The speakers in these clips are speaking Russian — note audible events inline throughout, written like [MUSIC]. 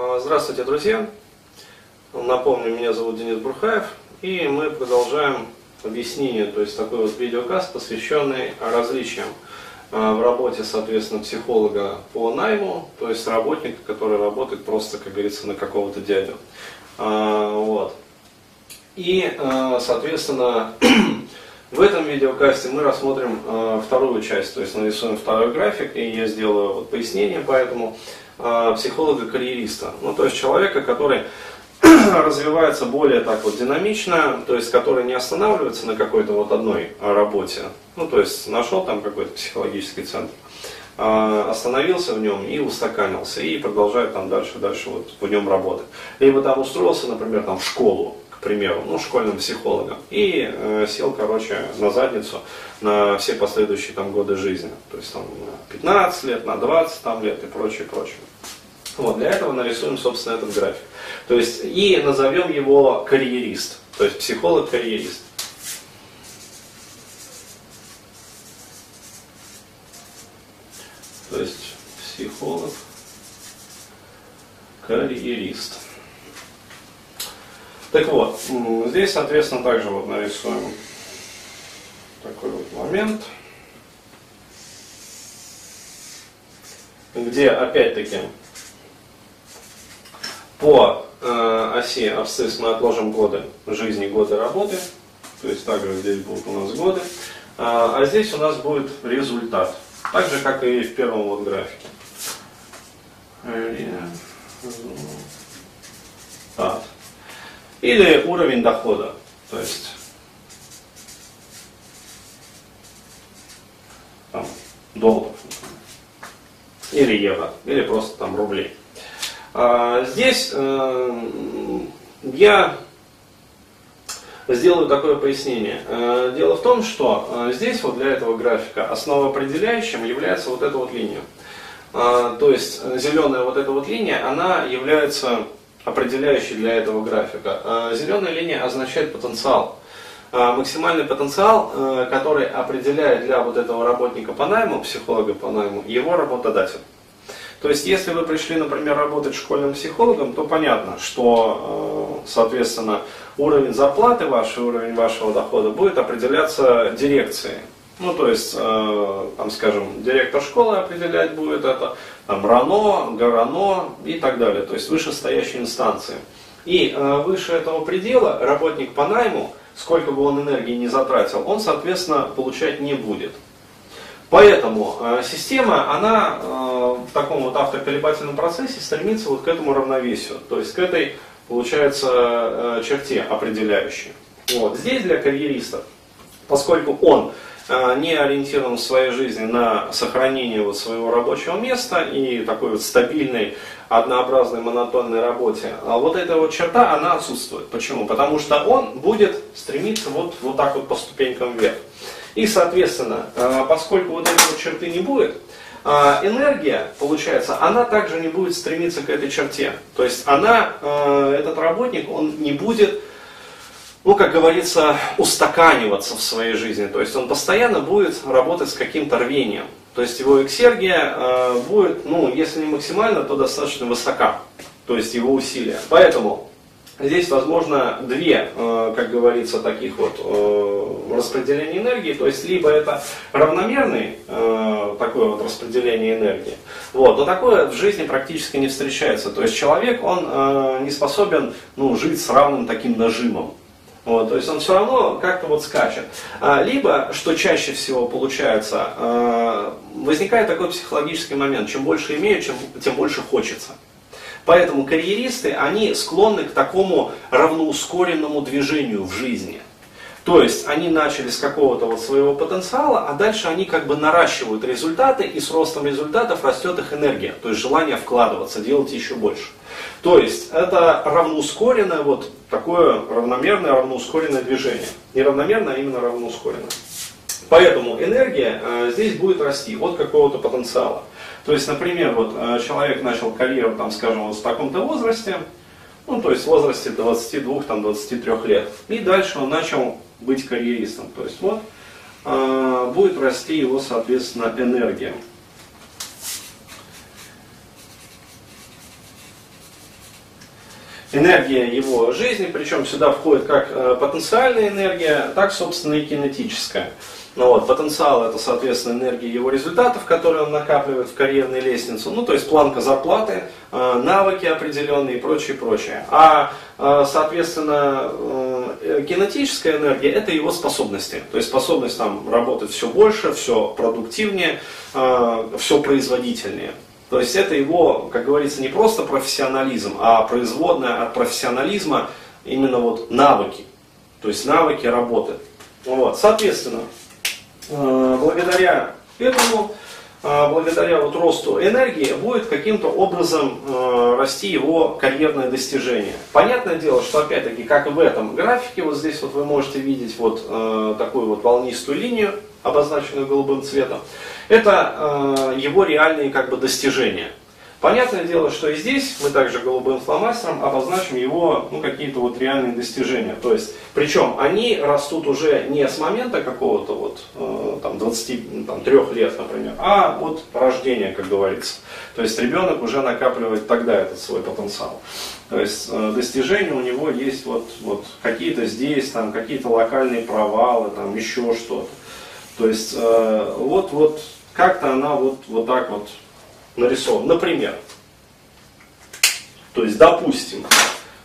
А, здравствуйте, друзья! Напомню, меня зовут Денис Бурхаев, и мы продолжаем объяснение, то есть такой вот видеокаст, посвященный различиям а, в работе, соответственно, психолога по найму, то есть работника, который работает просто, как говорится, на какого-то дядю. А, вот. И, соответственно, [CLEARS THROAT] в этом видеокасте мы рассмотрим вторую часть, то есть нарисуем второй график, и я сделаю вот пояснение по этому. Э, психолога-карьериста. Ну, то есть человека, который [CLEARS THROAT] развивается более так вот динамично, то есть который не останавливается на какой-то вот одной работе. Ну, то есть нашел там какой-то психологический центр, э, остановился в нем и устаканился, и продолжает там дальше, дальше вот в нем работать. Либо там устроился, например, там в школу, к примеру, ну, школьным психологом, и э, сел, короче, на задницу на все последующие там годы жизни. То есть там на 15 лет, на 20 там, лет и прочее, прочее. Вот, для этого нарисуем, собственно, этот график. То есть, и назовем его карьерист, то есть психолог-карьерист. То есть психолог, карьерист. Так вот, здесь, соответственно, также вот нарисуем такой вот момент, где, опять-таки, по э, оси абсцисс мы отложим годы жизни, годы работы, то есть также здесь будут у нас годы, а, а здесь у нас будет результат, так же, как и в первом вот графике. Результат или уровень дохода. То есть там, долларов или евро, или просто там рублей. А, здесь э, я сделаю такое пояснение. Э, дело в том, что э, здесь вот для этого графика основоопределяющим является вот эта вот линия. Э, то есть зеленая вот эта вот линия, она является определяющий для этого графика. А, зеленая линия означает потенциал. А, максимальный потенциал, который определяет для вот этого работника по найму, психолога по найму, его работодатель. То есть, если вы пришли, например, работать школьным психологом, то понятно, что, э, соответственно, уровень зарплаты ваш, уровень вашего дохода будет определяться дирекцией. Ну, то есть, э, там, скажем, директор школы определять будет это, там, РАНО, ГРАНО и так далее, то есть вышестоящие инстанции. И э, выше этого предела работник по найму, сколько бы он энергии не затратил, он, соответственно, получать не будет. Поэтому э, система, она э, в таком вот автоколебательном процессе стремится вот к этому равновесию, то есть к этой, получается, э, черте определяющей. Вот. Здесь для карьеристов, поскольку он Э, не ориентирован в своей жизни на сохранение вот своего рабочего места и такой вот стабильной, однообразной, монотонной работе, а вот эта вот черта, она отсутствует. Почему? Потому что он будет стремиться вот, вот так вот по ступенькам вверх. И, соответственно, э, поскольку вот этой вот черты не будет, э, энергия, получается, она также не будет стремиться к этой черте. То есть она, этот работник, он не будет ну, как говорится, устаканиваться в своей жизни. То есть он постоянно будет работать с каким-то рвением. То есть его эксергия э, будет, ну, если не максимально, то достаточно высока. То есть его усилия. Поэтому здесь возможно две, э, как говорится, таких вот э, распределения энергии. То есть либо это равномерный э, такое вот распределение энергии. Вот, но такое в жизни практически не встречается. То есть человек, он не способен ну, жить с равным таким нажимом. Вот, то есть он все равно как-то вот скачет. А, либо, что чаще всего получается, возникает такой психологический момент, чем больше имею, чем, тем больше хочется. Поэтому карьеристы, они склонны к такому равноускоренному движению в жизни. То есть они начали с какого-то вот своего потенциала, а дальше они как бы наращивают результаты, и с ростом результатов растет их энергия, то есть желание вкладываться, делать еще больше. То есть это равноускоренное, вот такое равномерное, равноускоренное движение. Не равномерно, а именно равноускоренное. Поэтому энергия э, здесь будет расти от какого-то потенциала. То есть, например, вот э, человек начал карьеру, там, скажем, вот в таком-то возрасте, ну, то есть в возрасте 22-23 лет. И дальше он начал быть карьеристом. То есть вот э, будет расти его, соответственно, энергия. Энергия его жизни, причем сюда входит как э, потенциальная энергия, так, собственно, и кинетическая. Ну, вот, потенциал это, соответственно, энергия его результатов, которые он накапливает в карьерной лестнице, ну, то есть планка зарплаты, э, навыки определенные и прочее, прочее. А, э, соответственно, кинетическая энергия это его способности, то есть способность там работать все больше, все продуктивнее, все производительнее. То есть это его, как говорится, не просто профессионализм, а производная от профессионализма именно вот навыки. То есть навыки работы. Вот. Соответственно, Э, благодаря этому, э, благодаря вот росту энергии, будет каким-то образом э, расти его карьерное достижение. Понятное дело, что опять-таки, как и в этом графике, вот здесь вот вы можете видеть вот такую вот волнистую линию, обозначенную голубым цветом, это его реальные как бы достижения. Понятное дело, что и здесь мы также голубым фломастером обозначим его ну, какие-то вот реальные достижения. То есть, причем они растут уже не с момента какого-то вот э, там 23 лет, например, а от рождения, как говорится. То есть ребенок уже накапливает тогда этот свой потенциал. То есть э, достижения у него есть вот, вот какие-то здесь, там какие-то локальные провалы, там еще что-то. То есть э, вот, вот как-то она вот, вот так вот нарисован. Например, то есть, допустим,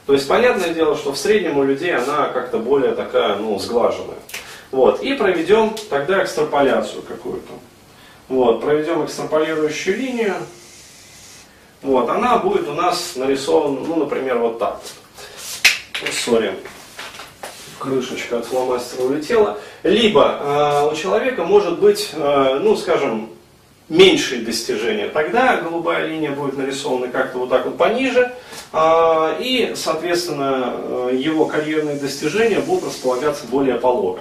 то есть, понятное дело, что в среднем у людей она как-то более такая, ну, сглаженная. Вот, и проведем тогда экстраполяцию какую-то. Вот, проведем экстраполирующую линию. Вот, она будет у нас нарисована, ну, например, вот так. Сори, крышечка от фломастера улетела. Либо э, у человека может быть, э, ну, скажем, меньшие достижения, тогда голубая линия будет нарисована как-то вот так вот пониже, а, и, соответственно, э, его карьерные достижения будут располагаться более полого.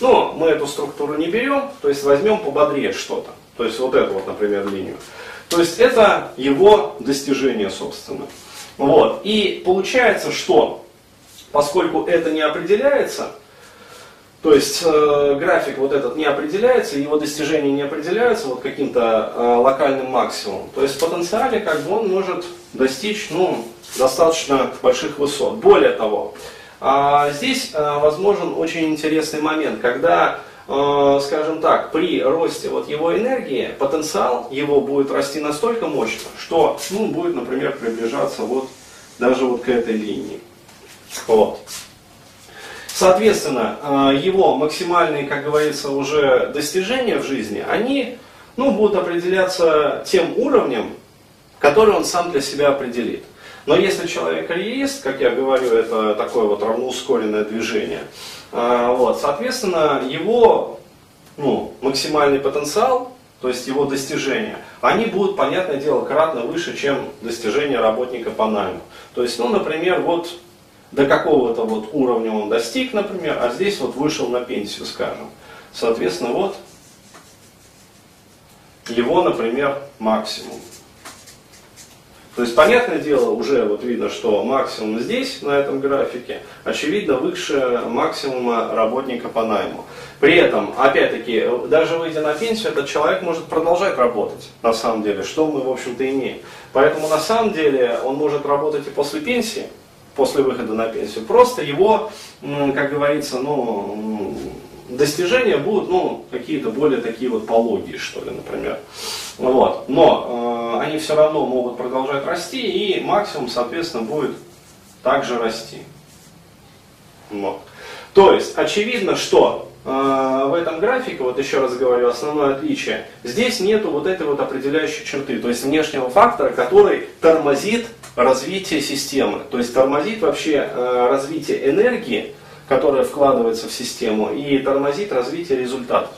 Но мы эту структуру не берем, то есть возьмем пободрее что-то. То есть вот эту вот, например, линию. То есть это его достижение, собственно. Вот. И получается, что поскольку это не определяется, то есть э, график вот этот не определяется, его достижения не определяются вот каким-то э, локальным максимумом. То есть в потенциале как бы он может достичь ну, достаточно больших высот. Более того, э, здесь э, возможен очень интересный момент, когда, э, скажем так, при росте вот его энергии потенциал его будет расти настолько мощно, что ну, будет, например, приближаться вот даже вот к этой линии. Вот. Соответственно, э, его максимальные, как говорится, уже достижения в жизни, они ну, будут определяться тем уровнем, который он сам для себя определит. Но если человек карьерист, как я говорю, это такое вот равноускоренное движение, э, вот, соответственно, его ну, максимальный потенциал, то есть его достижения, они будут, понятное дело, кратно выше, чем достижения работника по найму. То есть, ну, например, вот до какого-то вот уровня он достиг, например, а здесь вот вышел на пенсию, скажем. Соответственно, вот его, например, максимум. То есть, понятное дело, уже вот видно, что максимум здесь, на этом графике, очевидно, выше максимума работника по найму. При этом, опять-таки, даже выйдя на пенсию, этот человек может продолжать работать, на самом деле, что мы, в общем-то, имеем. Поэтому, на самом деле, он может работать и после пенсии, после выхода на пенсию. Просто его, как говорится, ну, достижения будут, ну, какие-то более такие вот пологие, что ли, например. Вот. Но э, они все равно могут продолжать расти, и максимум, соответственно, будет также расти. Вот. То есть, очевидно, что в этом графике, вот еще раз говорю, основное отличие, здесь нету вот этой вот определяющей черты, то есть внешнего фактора, который тормозит развитие системы, то есть тормозит вообще э, развитие энергии, которая вкладывается в систему, и тормозит развитие результатов,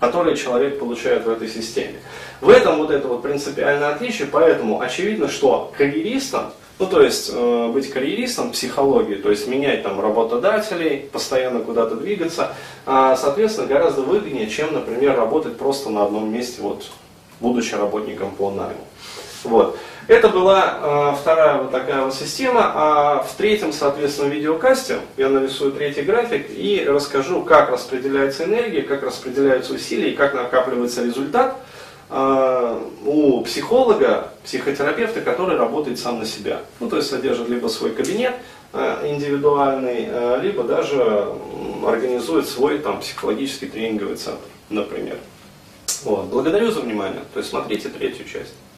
которые человек получает в этой системе. В этом вот это вот принципиальное отличие, поэтому очевидно, что карьеристам, ну то есть э, быть карьеристом в психологии, то есть менять там работодателей, постоянно куда-то двигаться, э, соответственно гораздо выгоднее, чем, например, работать просто на одном месте, вот будучи работником по найму. Вот. Это была э, вторая вот такая вот система, а в третьем, соответственно, видеокасте я нарисую третий график и расскажу, как распределяется энергия, как распределяются усилия и как накапливается результат у психолога, психотерапевта, который работает сам на себя. Ну, то есть содержит либо свой кабинет э, индивидуальный, э, либо даже организует свой там, психологический тренинговый центр, например. Вот. Благодарю за внимание. То есть смотрите третью часть.